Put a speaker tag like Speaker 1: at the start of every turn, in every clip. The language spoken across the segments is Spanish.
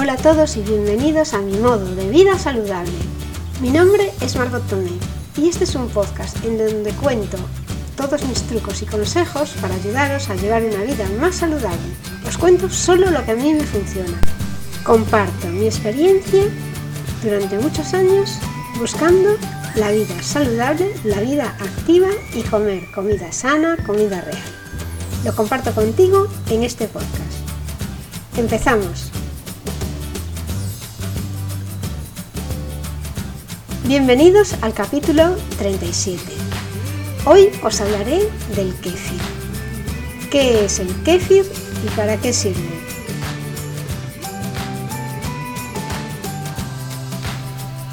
Speaker 1: Hola a todos y bienvenidos a mi modo de vida saludable. Mi nombre es Margot Tomé y este es un podcast en donde cuento todos mis trucos y consejos para ayudaros a llevar una vida más saludable. Os cuento solo lo que a mí me funciona. Comparto mi experiencia durante muchos años buscando la vida saludable, la vida activa y comer comida sana, comida real. Lo comparto contigo en este podcast. Empezamos. Bienvenidos al capítulo 37. Hoy os hablaré del kéfir. ¿Qué es el kéfir y para qué sirve?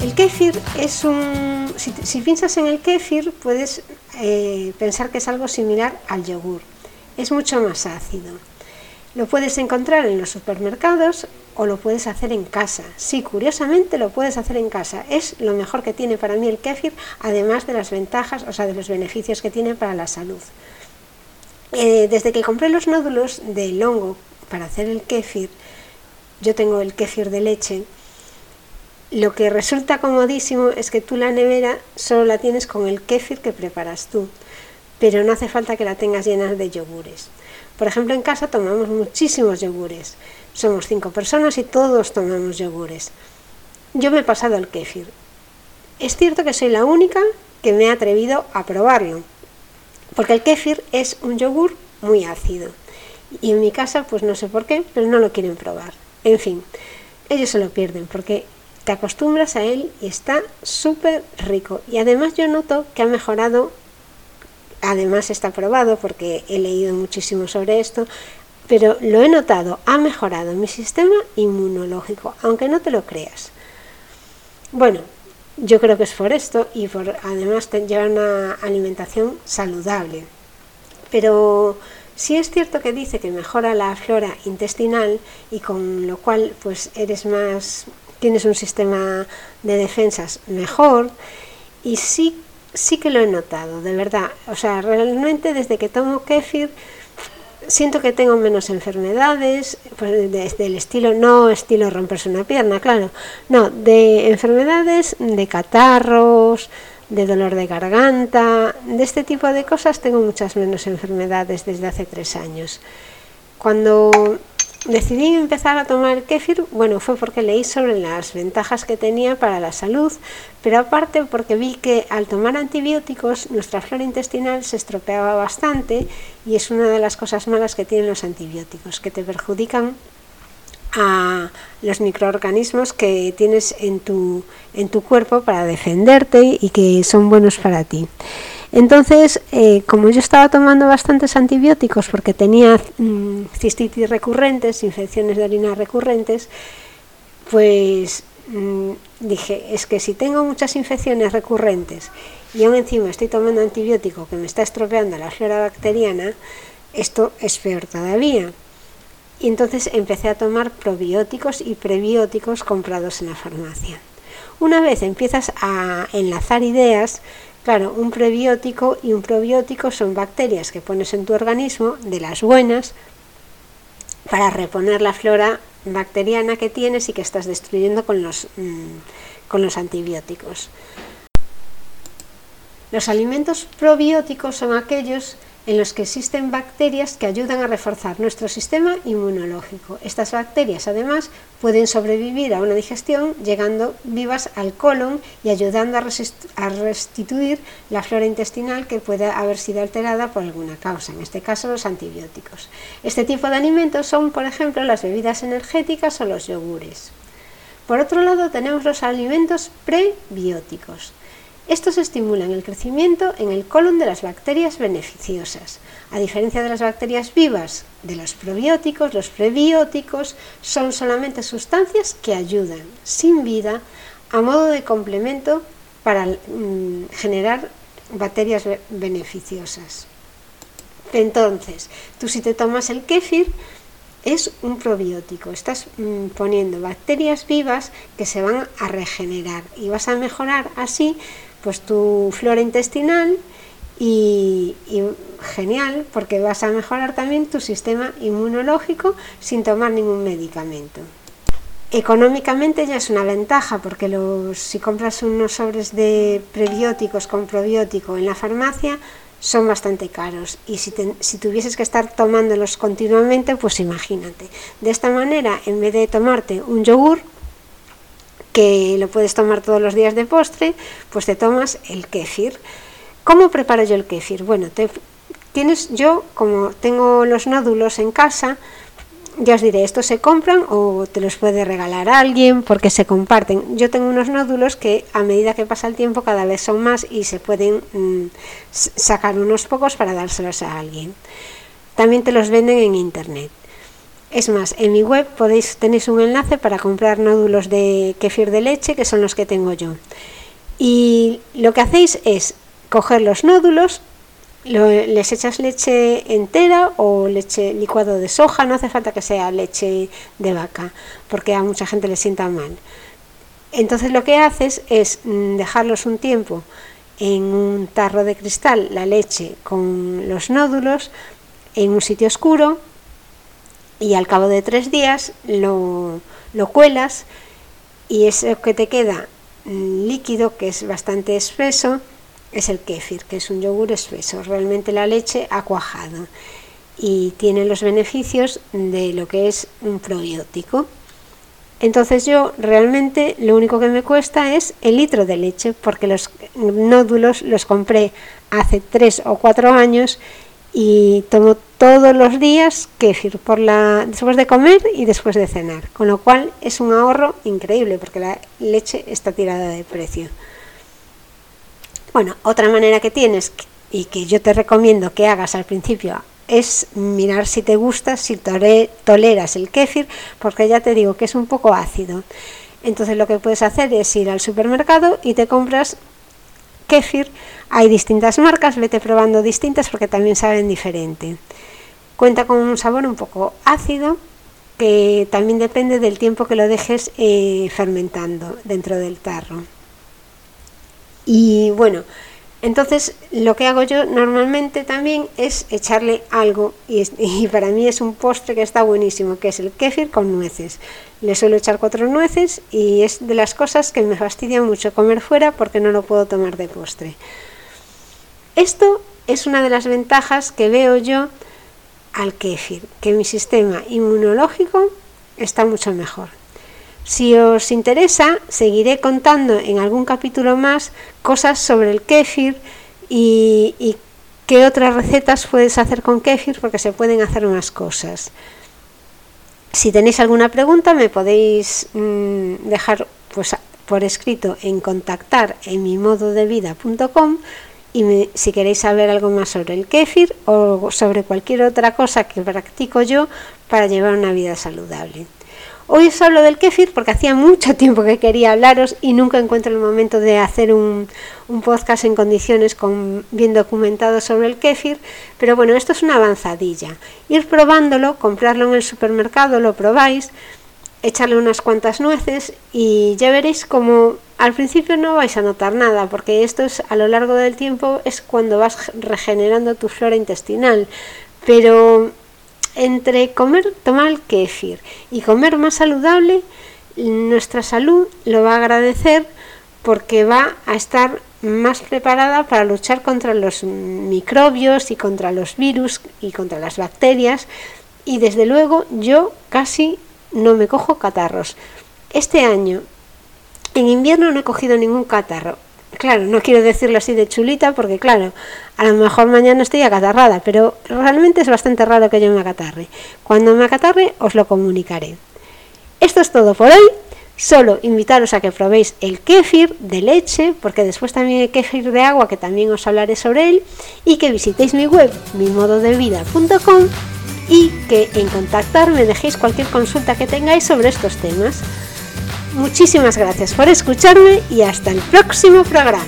Speaker 1: El kéfir es un... Si, piensas en el kéfir puedes eh, pensar que es algo similar al yogur. Es mucho más ácido. Lo puedes encontrar en los supermercados o lo puedes hacer en casa. Sí, curiosamente lo puedes hacer en casa. Es lo mejor que tiene para mí el kéfir, además de las ventajas, o sea, de los beneficios que tiene para la salud. Eh, desde que compré los nódulos del hongo para hacer el kéfir, yo tengo el kéfir de leche, lo que resulta comodísimo es que tú la nevera solo la tienes con el kéfir que preparas tú, pero no hace falta que la tengas llena de yogures. Por ejemplo, en casa tomamos muchísimos yogures. Somos cinco personas y todos tomamos yogures. Yo me he pasado al kéfir. Es cierto que soy la única que me ha atrevido a probarlo, porque el kéfir es un yogur muy ácido. Y en mi casa, pues no sé por qué, pero no lo quieren probar. En fin, ellos se lo pierden porque te acostumbras a él y está súper rico. Y además yo noto que ha mejorado además está probado porque he leído muchísimo sobre esto, pero lo he notado, ha mejorado mi sistema inmunológico, aunque no te lo creas. Bueno, yo creo que es por esto y por además llevar una alimentación saludable. Pero sí es cierto que dice que mejora la flora intestinal y con lo cual pues eres más tienes un sistema de defensas mejor y sí sí que lo he notado, de verdad. O sea, realmente desde que tomo kéfir siento que tengo menos enfermedades, pues desde el estilo, no estilo romperse una pierna, claro, no, de enfermedades, de catarros, de dolor de garganta, de este tipo de cosas tengo muchas menos enfermedades desde hace tres años. Cuando decidí empezar a tomar kéfir, bueno, fue porque leí sobre las ventajas que tenía para la salud, pero aparte porque vi que al tomar antibióticos nuestra flora intestinal se estropeaba bastante y es una de las cosas malas que tienen los antibióticos, que te perjudican a los microorganismos que tienes en tu, en tu cuerpo para defenderte y que son buenos para ti. Entonces, eh, como yo estaba tomando bastantes antibióticos porque tenía mm, cistitis recurrentes, infecciones de orina recurrentes, pues mm, dije, es que si tengo muchas infecciones recurrentes y aún encima estoy tomando antibiótico que me está estropeando la flora bacteriana, esto es peor todavía. Y entonces empecé a tomar probióticos y prebióticos comprados en la farmacia. Una vez empiezas a enlazar ideas, Claro, un prebiótico y un probiótico son bacterias que pones en tu organismo, de las buenas, para reponer la flora bacteriana que tienes y que estás destruyendo con los, mm, con los antibióticos. Los alimentos probióticos son aquellos en los que existen bacterias que ayudan a reforzar nuestro sistema inmunológico. Estas bacterias además pueden sobrevivir a una digestión llegando vivas al colon y ayudando a, restituir la flora intestinal que puede haber sido alterada por alguna causa, en este caso los antibióticos. Este tipo de alimentos son, por ejemplo, las bebidas energéticas o los yogures. Por otro lado, tenemos los alimentos prebióticos. Estos estimulan el crecimiento en el colon de las bacterias beneficiosas. A diferencia de las bacterias vivas, de los probióticos, los prebióticos son solamente sustancias que ayudan, sin vida, a modo de complemento para mm, generar bacterias beneficiosas. Entonces, tú si te tomas el kéfir, es un probiótico. Estás mm, poniendo bacterias vivas que se van a regenerar y vas a mejorar así pues tu flora intestinal y, genial porque vas a mejorar también tu sistema inmunológico sin tomar ningún medicamento. Económicamente ya es una ventaja porque los, si compras unos sobres de prebióticos con probiótico en la farmacia son bastante caros y si, si tuvieses que estar tomándolos continuamente, pues imagínate. De esta manera, en vez de tomarte un yogur, que lo puedes tomar todos los días de postre, pues te tomas el kéfir. ¿Cómo preparo yo el kéfir? Bueno, te, tienes yo, como tengo los nódulos en casa, ya os diré, estos se compran o te los puede regalar alguien porque se comparten. Yo tengo unos nódulos que a medida que pasa el tiempo cada vez son más y se pueden mm, sacar unos pocos para dárselos a alguien. También te los venden en internet. Es más, en mi web tenéis un enlace para comprar nódulos de kefir de leche, que son los que tengo yo. Y lo que hacéis es coger los nódulos, les echas leche entera o leche licuado de soja, no hace falta que sea leche de vaca, porque a mucha gente le sienta mal. Entonces lo que haces es mm, dejarlos un tiempo en un tarro de cristal, la leche con los nódulos, en un sitio oscuro, y al cabo de tres días lo, lo cuelas y eso que te queda mm, líquido, que es bastante espeso, es el kéfir, que es un yogur espeso. Realmente la leche ha cuajado y tiene los beneficios de lo que es un probiótico. Entonces yo realmente lo único que me cuesta es el litro de leche, porque los nódulos los compré hace tres o cuatro años y tomo todos los días kéfir por la, después de comer y después de cenar, con lo cual es un ahorro increíble porque la leche está tirada de precio. Bueno, otra manera que tienes y que yo te recomiendo que hagas al principio es mirar si te gusta, si toleras el kéfir, porque ya te digo que es un poco ácido. Entonces lo que puedes hacer es ir al supermercado y te compras kéfir. Hay distintas marcas, vete probando distintas porque también saben diferente. Cuenta con un sabor un poco ácido que también depende del tiempo que lo dejes eh, fermentando dentro del tarro. Y bueno, entonces lo que hago yo normalmente también es echarle algo y, para mí es un postre que está buenísimo, que es el kéfir con nueces. Le suelo echar cuatro nueces y es de las cosas que me fastidia mucho comer fuera porque no lo puedo tomar de postre. Esto es una de las ventajas que veo yo al kéfir, que mi sistema inmunológico está mucho mejor. Si os interesa, seguiré contando en algún capítulo más cosas sobre el kéfir y, qué otras recetas puedes hacer con kéfir porque se pueden hacer más cosas. Si tenéis alguna pregunta me podéis mm, dejar pues, por escrito en contactar en mi modo de y si queréis saber algo más sobre el kéfir o sobre cualquier otra cosa que practico yo para llevar una vida saludable. Hoy os hablo del kéfir porque hacía mucho tiempo que quería hablaros y nunca encuentro el momento de hacer un, podcast en condiciones con, bien documentado sobre el kéfir, pero bueno, esto es una avanzadilla. Ir probándolo, comprarlo en el supermercado, lo probáis, echarle unas cuantas nueces y ya veréis como al principio no vais a notar nada porque esto es a lo largo del tiempo es cuando vas regenerando tu flora intestinal, pero entre comer, tomar el kéfir y comer más saludable, nuestra salud lo va a agradecer porque va a estar más preparada para luchar contra los microbios y contra los virus y contra las bacterias. Y desde luego yo casi no me cojo catarros. Este año, en invierno no he cogido ningún catarro. Claro, no quiero decirlo así de chulita porque claro, a lo mejor mañana estoy acatarrada, pero realmente es bastante raro que yo me acatarre. Cuando me acatarre os lo comunicaré. Esto es todo por hoy. Solo invitaros a que probéis el kéfir de leche, porque después también hay kéfir de agua, que también os hablaré sobre él, y que visitéis mi web, mimododevida.com, y que en contactar me dejéis cualquier consulta que tengáis sobre estos temas. Muchísimas gracias por escucharme y hasta el próximo programa.